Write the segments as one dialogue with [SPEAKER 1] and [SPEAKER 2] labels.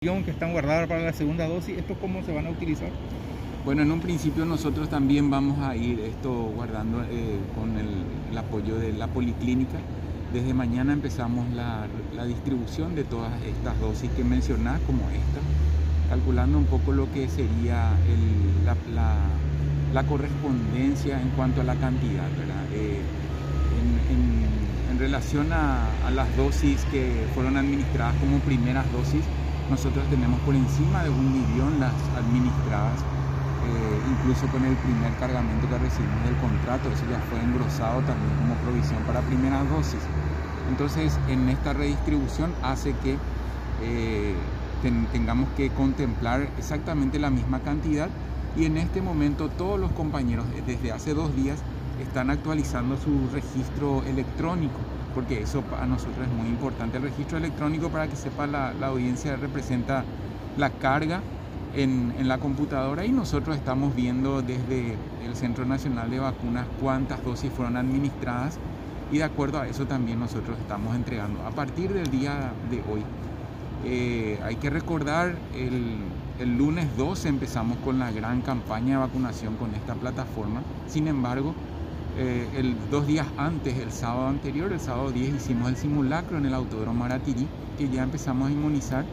[SPEAKER 1] que están guardadas para la segunda dosis, ¿esto cómo se van a utilizar?
[SPEAKER 2] Bueno, en un principio nosotros también vamos a ir esto guardando eh, con el, apoyo de la policlínica. Desde mañana empezamos la, distribución de todas estas dosis que mencionás, como esta, calculando un poco lo que sería la, correspondencia en cuanto a la cantidad, eh, en, relación a, a las dosis que fueron administradas como primeras dosis, nosotros tenemos por encima de un millón las administradas, eh, incluso con el primer cargamento que recibimos del contrato, eso ya fue engrosado también como provisión para primeras dosis. Entonces, en esta redistribución hace que eh, tengamos que contemplar exactamente la misma cantidad y en este momento todos los compañeros desde hace dos días están actualizando su registro electrónico porque eso para nosotros es muy importante. El registro electrónico, para que sepa la, audiencia, representa la carga en, la computadora y nosotros estamos viendo desde el Centro Nacional de Vacunas cuántas dosis fueron administradas y de acuerdo a eso también nosotros estamos entregando. A partir del día de hoy, eh, hay que recordar, el, el lunes 12 empezamos con la gran campaña de vacunación con esta plataforma, sin embargo, eh, el, dos días antes, el sábado anterior, el sábado 10, hicimos el simulacro en el Autódromo Maratirí, que ya empezamos a inmunizar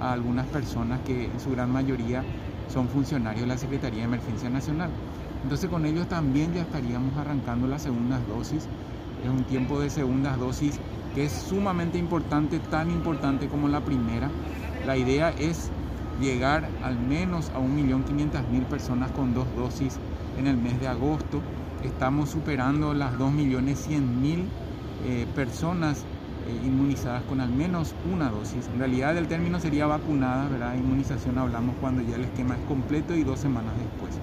[SPEAKER 2] a algunas personas que en su gran mayoría son funcionarios de la Secretaría de Emergencia Nacional. Entonces con ellos también ya estaríamos arrancando las segundas dosis. Es un tiempo de segundas dosis que es sumamente importante, tan importante como la primera. La idea es llegar al menos a 1.500.000 personas con dos dosis en el mes de agosto estamos superando las 2.100.000 eh, personas eh, inmunizadas con al menos una dosis. En realidad el término sería vacunada, ¿verdad? Inmunización hablamos cuando ya el esquema es completo y dos semanas después.